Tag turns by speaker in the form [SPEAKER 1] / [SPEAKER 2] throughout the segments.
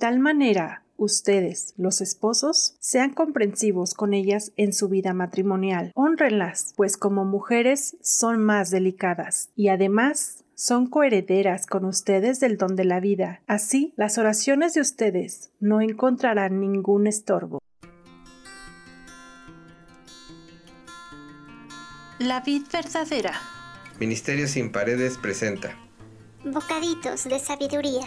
[SPEAKER 1] tal manera ustedes, los esposos, sean comprensivos con ellas en su vida matrimonial. Honrenlas, pues como mujeres son más delicadas y además son coherederas con ustedes del don de la vida. Así, las oraciones de ustedes no encontrarán ningún estorbo.
[SPEAKER 2] La vid verdadera.
[SPEAKER 3] Ministerio sin paredes presenta
[SPEAKER 4] Bocaditos de sabiduría.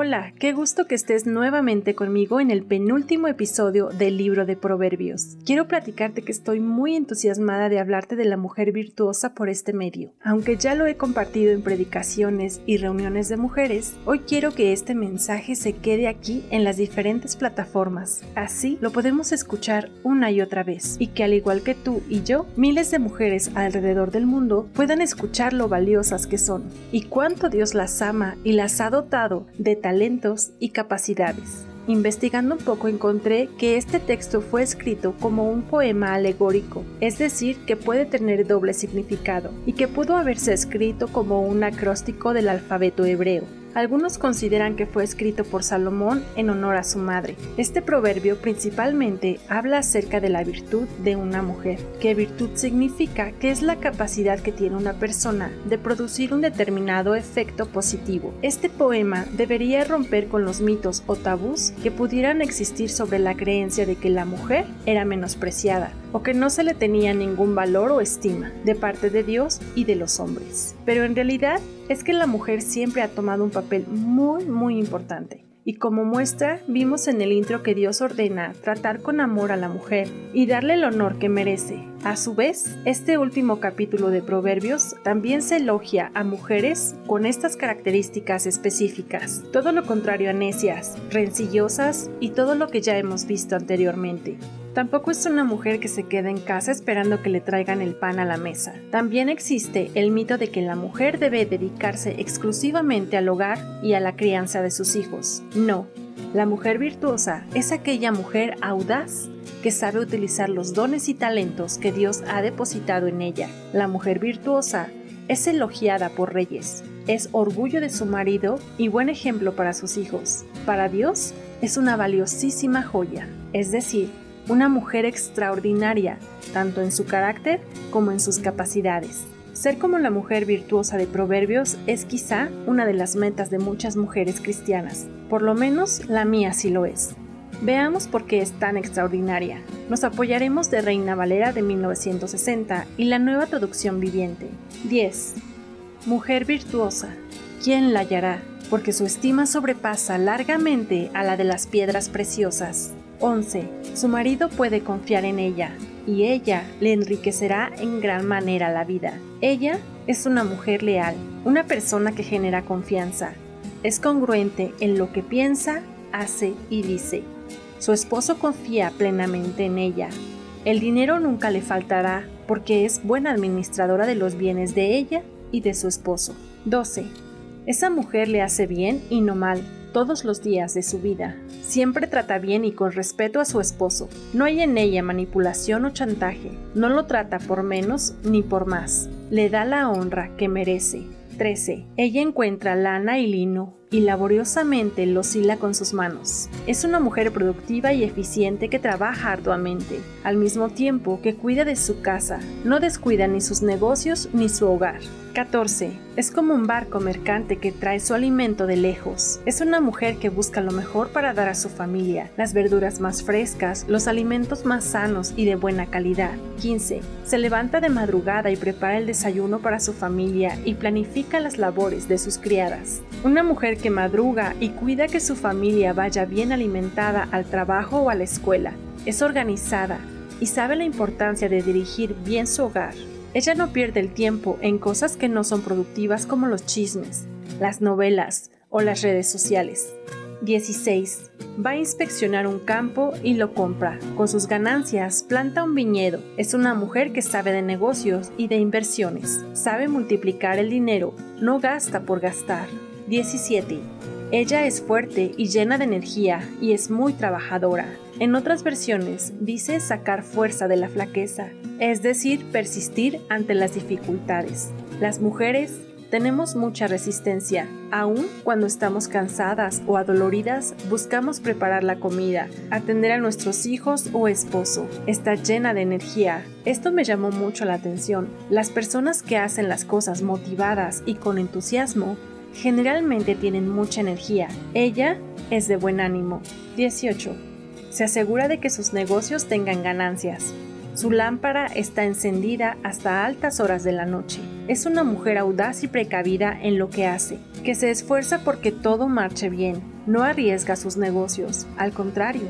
[SPEAKER 1] Hola, qué gusto que estés nuevamente conmigo en el penúltimo episodio del libro de Proverbios. Quiero platicarte que estoy muy entusiasmada de hablarte de la mujer virtuosa por este medio. Aunque ya lo he compartido en predicaciones y reuniones de mujeres, hoy quiero que este mensaje se quede aquí en las diferentes plataformas. Así lo podemos escuchar una y otra vez y que al igual que tú y yo, miles de mujeres alrededor del mundo puedan escuchar lo valiosas que son y cuánto Dios las ama y las ha dotado de talentos y capacidades. Investigando un poco encontré que este texto fue escrito como un poema alegórico, es decir, que puede tener doble significado, y que pudo haberse escrito como un acróstico del alfabeto hebreo. Algunos consideran que fue escrito por Salomón en honor a su madre. Este proverbio principalmente habla acerca de la virtud de una mujer, que virtud significa que es la capacidad que tiene una persona de producir un determinado efecto positivo. Este poema debería romper con los mitos o tabús que pudieran existir sobre la creencia de que la mujer era menospreciada o que no se le tenía ningún valor o estima de parte de Dios y de los hombres. Pero en realidad es que la mujer siempre ha tomado un papel muy muy importante. Y como muestra, vimos en el intro que Dios ordena tratar con amor a la mujer y darle el honor que merece. A su vez, este último capítulo de Proverbios también se elogia a mujeres con estas características específicas, todo lo contrario a necias, rencillosas y todo lo que ya hemos visto anteriormente. Tampoco es una mujer que se queda en casa esperando que le traigan el pan a la mesa. También existe el mito de que la mujer debe dedicarse exclusivamente al hogar y a la crianza de sus hijos. No, la mujer virtuosa es aquella mujer audaz que sabe utilizar los dones y talentos que Dios ha depositado en ella. La mujer virtuosa es elogiada por reyes, es orgullo de su marido y buen ejemplo para sus hijos. Para Dios es una valiosísima joya, es decir, una mujer extraordinaria, tanto en su carácter como en sus capacidades. Ser como la mujer virtuosa de Proverbios es quizá una de las metas de muchas mujeres cristianas, por lo menos la mía sí lo es. Veamos por qué es tan extraordinaria. Nos apoyaremos de Reina Valera de 1960 y la nueva traducción viviente. 10. Mujer virtuosa. ¿Quién la hallará? Porque su estima sobrepasa largamente a la de las piedras preciosas. 11. Su marido puede confiar en ella y ella le enriquecerá en gran manera la vida. Ella es una mujer leal, una persona que genera confianza. Es congruente en lo que piensa, hace y dice. Su esposo confía plenamente en ella. El dinero nunca le faltará porque es buena administradora de los bienes de ella y de su esposo. 12. Esa mujer le hace bien y no mal todos los días de su vida. Siempre trata bien y con respeto a su esposo. No hay en ella manipulación o chantaje. No lo trata por menos ni por más. Le da la honra que merece. 13. Ella encuentra lana y lino y laboriosamente los hila con sus manos. Es una mujer productiva y eficiente que trabaja arduamente, al mismo tiempo que cuida de su casa, no descuida ni sus negocios ni su hogar. 14. Es como un barco mercante que trae su alimento de lejos. Es una mujer que busca lo mejor para dar a su familia, las verduras más frescas, los alimentos más sanos y de buena calidad. 15. Se levanta de madrugada y prepara el desayuno para su familia y planifica las labores de sus criadas. Una mujer que madruga y cuida que su familia vaya bien alimentada al trabajo o a la escuela. Es organizada y sabe la importancia de dirigir bien su hogar. Ella no pierde el tiempo en cosas que no son productivas como los chismes, las novelas o las redes sociales. 16. Va a inspeccionar un campo y lo compra. Con sus ganancias planta un viñedo. Es una mujer que sabe de negocios y de inversiones. Sabe multiplicar el dinero. No gasta por gastar. 17. Ella es fuerte y llena de energía y es muy trabajadora. En otras versiones dice sacar fuerza de la flaqueza, es decir, persistir ante las dificultades. Las mujeres tenemos mucha resistencia. Aún cuando estamos cansadas o adoloridas, buscamos preparar la comida, atender a nuestros hijos o esposo. Está llena de energía. Esto me llamó mucho la atención. Las personas que hacen las cosas motivadas y con entusiasmo generalmente tienen mucha energía. Ella es de buen ánimo. 18. Se asegura de que sus negocios tengan ganancias. Su lámpara está encendida hasta altas horas de la noche. Es una mujer audaz y precavida en lo que hace, que se esfuerza porque todo marche bien. No arriesga sus negocios, al contrario,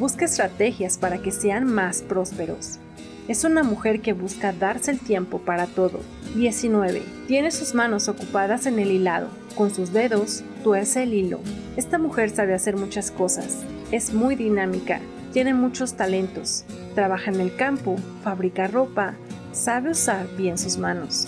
[SPEAKER 1] busca estrategias para que sean más prósperos. Es una mujer que busca darse el tiempo para todo. 19. Tiene sus manos ocupadas en el hilado. Con sus dedos tuerce el hilo. Esta mujer sabe hacer muchas cosas. Es muy dinámica. Tiene muchos talentos. Trabaja en el campo, fabrica ropa, sabe usar bien sus manos.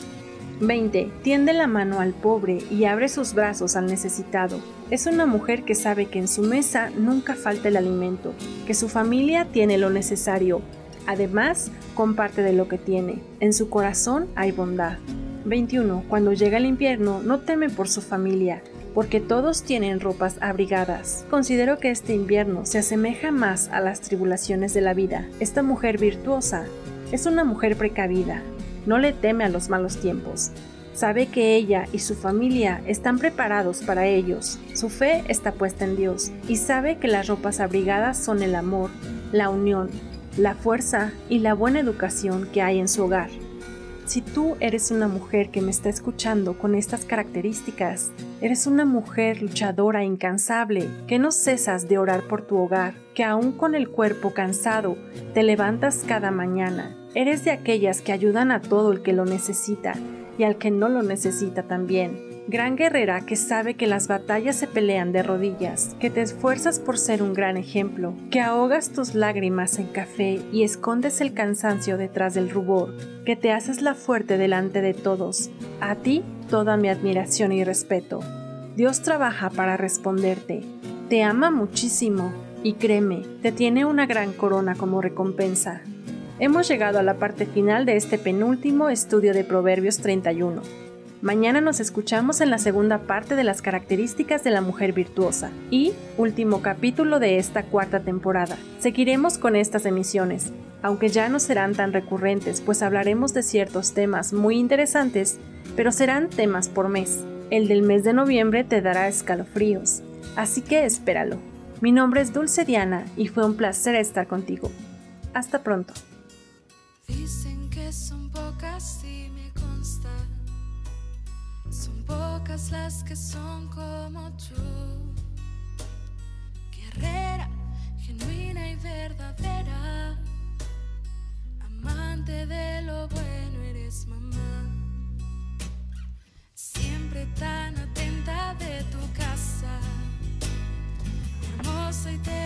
[SPEAKER 1] 20. Tiende la mano al pobre y abre sus brazos al necesitado. Es una mujer que sabe que en su mesa nunca falta el alimento, que su familia tiene lo necesario, Además, comparte de lo que tiene. En su corazón hay bondad. 21. Cuando llega el invierno, no teme por su familia, porque todos tienen ropas abrigadas. Considero que este invierno se asemeja más a las tribulaciones de la vida. Esta mujer virtuosa es una mujer precavida. No le teme a los malos tiempos. Sabe que ella y su familia están preparados para ellos. Su fe está puesta en Dios y sabe que las ropas abrigadas son el amor, la unión, la fuerza y la buena educación que hay en su hogar. Si tú eres una mujer que me está escuchando con estas características, eres una mujer luchadora incansable, que no cesas de orar por tu hogar, que aún con el cuerpo cansado te levantas cada mañana, eres de aquellas que ayudan a todo el que lo necesita y al que no lo necesita también Gran guerrera que sabe que las batallas se pelean de rodillas, que te esfuerzas por ser un gran ejemplo, que ahogas tus lágrimas en café y escondes el cansancio detrás del rubor, que te haces la fuerte delante de todos. A ti toda mi admiración y respeto. Dios trabaja para responderte. Te ama muchísimo y créeme, te tiene una gran corona como recompensa. Hemos llegado a la parte final de este penúltimo estudio de Proverbios 31. Mañana nos escuchamos en la segunda parte de las características de la mujer virtuosa y último capítulo de esta cuarta temporada. Seguiremos con estas emisiones, aunque ya no serán tan recurrentes, pues hablaremos de ciertos temas muy interesantes, pero serán temas por mes. El del mes de noviembre te dará escalofríos, así que espéralo. Mi nombre es Dulce Diana y fue un placer estar contigo. Hasta pronto. Que son como tú. Guerrera, genuina y verdadera. Amante de lo bueno eres mamá. Siempre tan atenta de tu casa. Hermosa y temerosa